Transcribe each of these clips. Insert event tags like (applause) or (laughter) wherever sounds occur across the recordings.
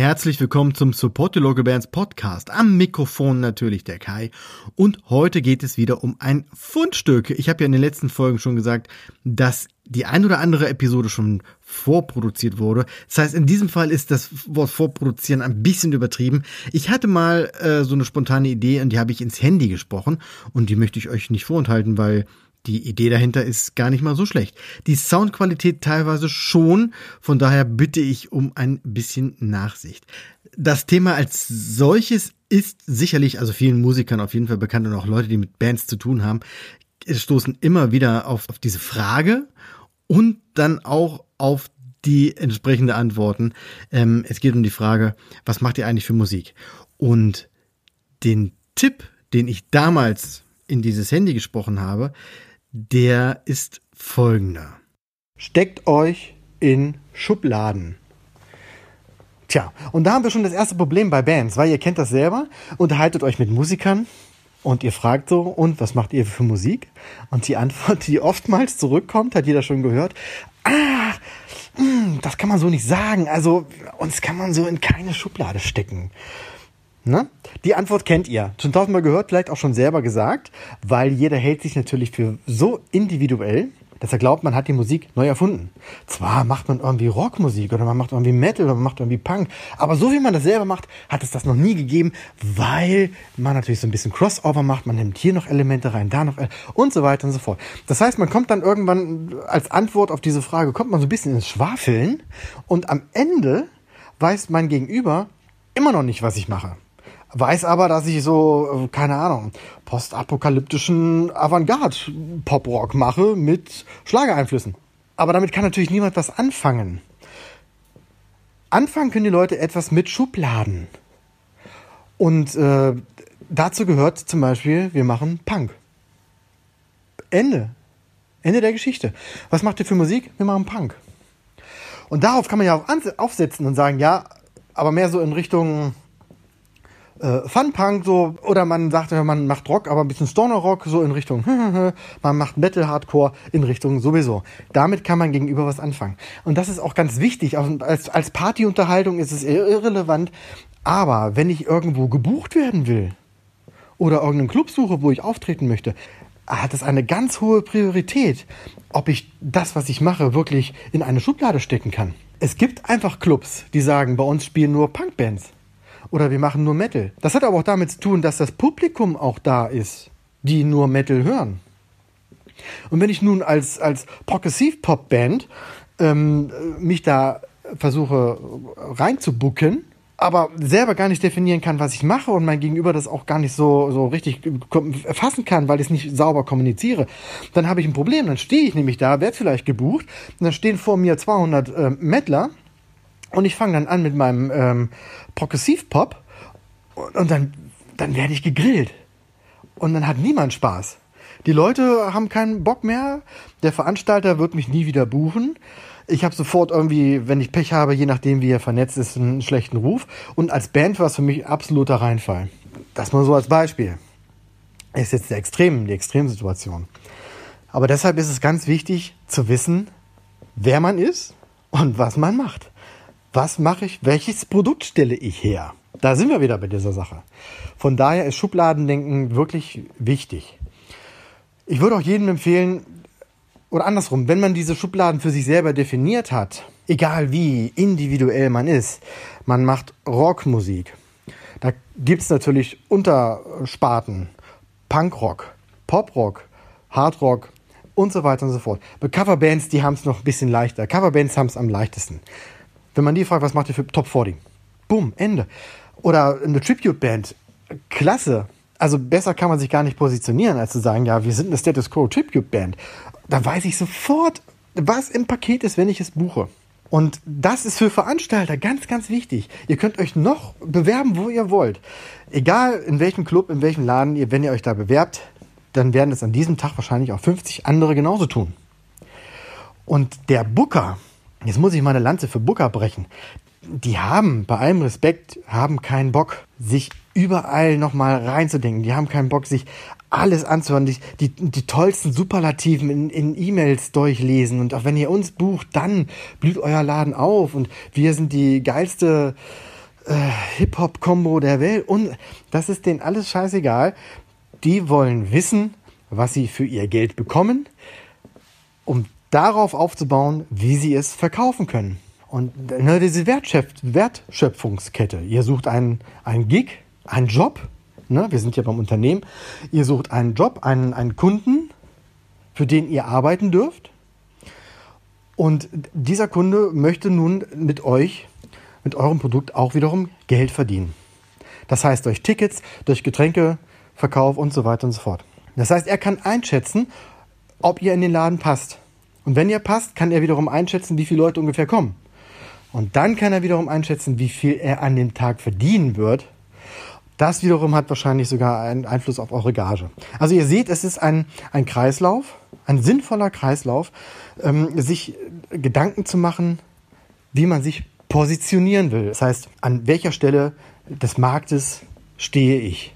Herzlich willkommen zum Support Your Local Bands Podcast. Am Mikrofon natürlich der Kai. Und heute geht es wieder um ein Fundstück. Ich habe ja in den letzten Folgen schon gesagt, dass die ein oder andere Episode schon vorproduziert wurde. Das heißt, in diesem Fall ist das Wort vorproduzieren ein bisschen übertrieben. Ich hatte mal äh, so eine spontane Idee und die habe ich ins Handy gesprochen und die möchte ich euch nicht vorenthalten, weil die Idee dahinter ist gar nicht mal so schlecht. Die Soundqualität teilweise schon, von daher bitte ich um ein bisschen Nachsicht. Das Thema als solches ist sicherlich, also vielen Musikern auf jeden Fall bekannt und auch Leute, die mit Bands zu tun haben, stoßen immer wieder auf, auf diese Frage und dann auch auf die entsprechende Antworten. Ähm, es geht um die Frage, was macht ihr eigentlich für Musik? Und den Tipp, den ich damals in dieses Handy gesprochen habe, der ist folgender. Steckt euch in Schubladen. Tja, und da haben wir schon das erste Problem bei Bands, weil ihr kennt das selber, unterhaltet euch mit Musikern und ihr fragt so, und was macht ihr für Musik? Und die Antwort, die oftmals zurückkommt, hat jeder schon gehört, ah, hm, das kann man so nicht sagen, also uns kann man so in keine Schublade stecken. Ne? Die Antwort kennt ihr. Schon tausendmal gehört, vielleicht auch schon selber gesagt, weil jeder hält sich natürlich für so individuell, dass er glaubt, man hat die Musik neu erfunden. Zwar macht man irgendwie Rockmusik oder man macht irgendwie Metal oder man macht irgendwie Punk, aber so wie man das selber macht, hat es das noch nie gegeben, weil man natürlich so ein bisschen Crossover macht, man nimmt hier noch Elemente rein, da noch und so weiter und so fort. Das heißt, man kommt dann irgendwann als Antwort auf diese Frage, kommt man so ein bisschen ins Schwafeln und am Ende weiß mein Gegenüber immer noch nicht, was ich mache weiß aber, dass ich so, äh, keine Ahnung, postapokalyptischen Avantgarde-Pop-Rock mache mit Schlagereinflüssen. Aber damit kann natürlich niemand was anfangen. Anfangen können die Leute etwas mit Schubladen. Und äh, dazu gehört zum Beispiel, wir machen Punk. Ende. Ende der Geschichte. Was macht ihr für Musik? Wir machen Punk. Und darauf kann man ja auch aufsetzen und sagen, ja, aber mehr so in Richtung äh, Fun-Punk so, oder man sagt, man macht Rock, aber ein bisschen Stoner-Rock, so in Richtung, (laughs) man macht Metal-Hardcore in Richtung sowieso. Damit kann man gegenüber was anfangen. Und das ist auch ganz wichtig. Als, als Partyunterhaltung ist es irrelevant. Aber wenn ich irgendwo gebucht werden will oder irgendeinen Club suche, wo ich auftreten möchte, hat es eine ganz hohe Priorität, ob ich das, was ich mache, wirklich in eine Schublade stecken kann. Es gibt einfach Clubs, die sagen, bei uns spielen nur Punkbands oder wir machen nur Metal. Das hat aber auch damit zu tun, dass das Publikum auch da ist, die nur Metal hören. Und wenn ich nun als, als Progressiv-Pop-Band ähm, mich da versuche reinzubucken, aber selber gar nicht definieren kann, was ich mache und mein Gegenüber das auch gar nicht so, so richtig erfassen kann, weil ich es nicht sauber kommuniziere, dann habe ich ein Problem. Dann stehe ich nämlich da, werde vielleicht gebucht, und dann stehen vor mir 200 äh, Mettler und ich fange dann an mit meinem ähm, Progressivpop und, und dann, dann werde ich gegrillt. Und dann hat niemand Spaß. Die Leute haben keinen Bock mehr. Der Veranstalter wird mich nie wieder buchen. Ich habe sofort irgendwie, wenn ich Pech habe, je nachdem wie er vernetzt ist, einen schlechten Ruf. Und als Band war es für mich absoluter Reinfall. Das mal so als Beispiel. Ist jetzt der Extrem, die Extremsituation. Aber deshalb ist es ganz wichtig zu wissen, wer man ist und was man macht was mache ich, welches Produkt stelle ich her? Da sind wir wieder bei dieser Sache. Von daher ist Schubladendenken wirklich wichtig. Ich würde auch jedem empfehlen, oder andersrum, wenn man diese Schubladen für sich selber definiert hat, egal wie individuell man ist, man macht Rockmusik. Da gibt es natürlich Untersparten, Punkrock, Poprock, Hardrock und so weiter und so fort. Bei Coverbands, die haben es noch ein bisschen leichter. Coverbands haben es am leichtesten. Wenn man die fragt, was macht ihr für Top 40? Boom, Ende. Oder eine Tribute-Band. Klasse. Also besser kann man sich gar nicht positionieren, als zu sagen, ja, wir sind eine Status Quo Tribute-Band. Da weiß ich sofort, was im Paket ist, wenn ich es buche. Und das ist für Veranstalter ganz, ganz wichtig. Ihr könnt euch noch bewerben, wo ihr wollt. Egal in welchem Club, in welchem Laden, ihr, wenn ihr euch da bewerbt, dann werden es an diesem Tag wahrscheinlich auch 50 andere genauso tun. Und der Booker, Jetzt muss ich meine Lanze für Booker brechen. Die haben, bei allem Respekt, haben keinen Bock, sich überall nochmal reinzudenken. Die haben keinen Bock, sich alles anzuhören, die, die, die tollsten Superlativen in, in E-Mails durchlesen. Und auch wenn ihr uns bucht, dann blüht euer Laden auf und wir sind die geilste äh, Hip-Hop-Kombo der Welt. Und das ist denen alles scheißegal. Die wollen wissen, was sie für ihr Geld bekommen, um darauf aufzubauen, wie sie es verkaufen können. Und ne, diese Wertschöpf Wertschöpfungskette. Ihr sucht einen, einen Gig, einen Job. Ne, wir sind ja beim Unternehmen. Ihr sucht einen Job, einen, einen Kunden, für den ihr arbeiten dürft. Und dieser Kunde möchte nun mit euch, mit eurem Produkt auch wiederum Geld verdienen. Das heißt durch Tickets, durch Getränkeverkauf und so weiter und so fort. Das heißt, er kann einschätzen, ob ihr in den Laden passt. Und wenn ihr passt, kann er wiederum einschätzen, wie viele Leute ungefähr kommen. Und dann kann er wiederum einschätzen, wie viel er an dem Tag verdienen wird. Das wiederum hat wahrscheinlich sogar einen Einfluss auf eure Gage. Also ihr seht, es ist ein, ein Kreislauf, ein sinnvoller Kreislauf, ähm, sich Gedanken zu machen, wie man sich positionieren will. Das heißt, an welcher Stelle des Marktes stehe ich?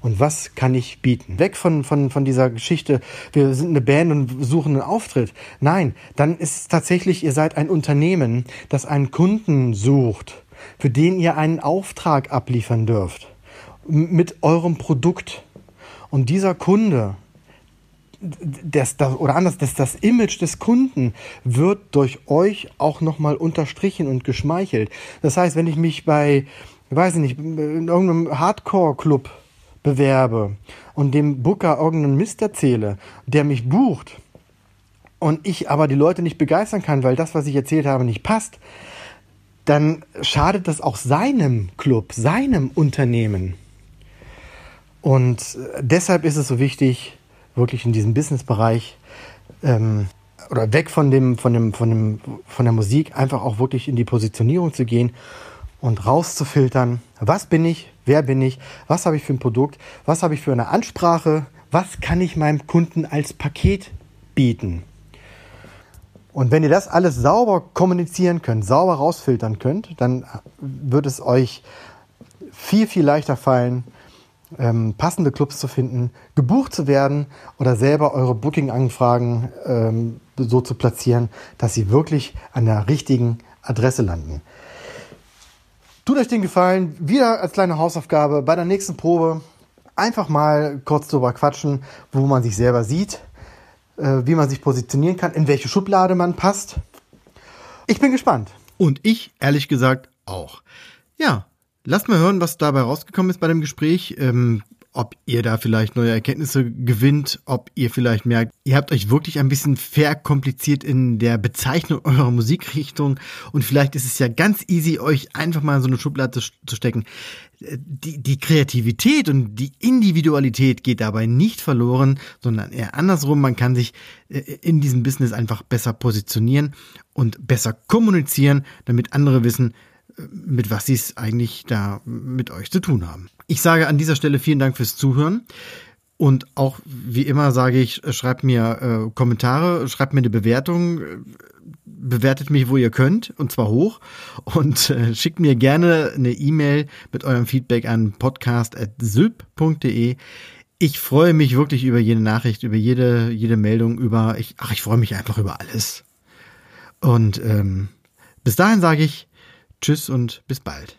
Und was kann ich bieten? Weg von, von, von dieser Geschichte, wir sind eine Band und suchen einen Auftritt. Nein, dann ist es tatsächlich, ihr seid ein Unternehmen, das einen Kunden sucht, für den ihr einen Auftrag abliefern dürft mit eurem Produkt. Und dieser Kunde, das, das, oder anders, das, das Image des Kunden wird durch euch auch nochmal unterstrichen und geschmeichelt. Das heißt, wenn ich mich bei, ich weiß nicht, in irgendeinem Hardcore-Club bewerbe und dem Booker irgendeinen Mist erzähle, der mich bucht und ich aber die Leute nicht begeistern kann, weil das, was ich erzählt habe, nicht passt, dann schadet das auch seinem Club, seinem Unternehmen. Und deshalb ist es so wichtig, wirklich in diesem Businessbereich ähm, oder weg von dem, von dem, von dem, von der Musik, einfach auch wirklich in die Positionierung zu gehen und rauszufiltern, was bin ich, wer bin ich, was habe ich für ein Produkt, was habe ich für eine Ansprache, was kann ich meinem Kunden als Paket bieten. Und wenn ihr das alles sauber kommunizieren könnt, sauber rausfiltern könnt, dann wird es euch viel, viel leichter fallen, ähm, passende Clubs zu finden, gebucht zu werden oder selber eure Booking-Anfragen ähm, so zu platzieren, dass sie wirklich an der richtigen Adresse landen. Tut euch den Gefallen, wieder als kleine Hausaufgabe bei der nächsten Probe einfach mal kurz drüber quatschen, wo man sich selber sieht, äh, wie man sich positionieren kann, in welche Schublade man passt. Ich bin gespannt. Und ich, ehrlich gesagt, auch. Ja, lasst mal hören, was dabei rausgekommen ist bei dem Gespräch. Ähm, ob ihr da vielleicht neue Erkenntnisse gewinnt, ob ihr vielleicht merkt, ihr habt euch wirklich ein bisschen verkompliziert in der Bezeichnung (laughs) eurer Musikrichtung und vielleicht ist es ja ganz easy, euch einfach mal in so eine Schublade zu stecken. Die, die Kreativität und die Individualität geht dabei nicht verloren, sondern eher andersrum. Man kann sich äh, in diesem Business einfach besser positionieren und besser kommunizieren, damit andere wissen, äh, mit was sie es eigentlich da mit euch zu tun haben. Ich sage an dieser Stelle vielen Dank fürs Zuhören. Und auch wie immer sage ich, schreibt mir äh, Kommentare, schreibt mir eine Bewertung, bewertet mich, wo ihr könnt, und zwar hoch. Und äh, schickt mir gerne eine E-Mail mit eurem Feedback an podcast.sylp.de. Ich freue mich wirklich über jede Nachricht, über jede, jede Meldung, über, ich, ach, ich freue mich einfach über alles. Und ähm, bis dahin sage ich Tschüss und bis bald.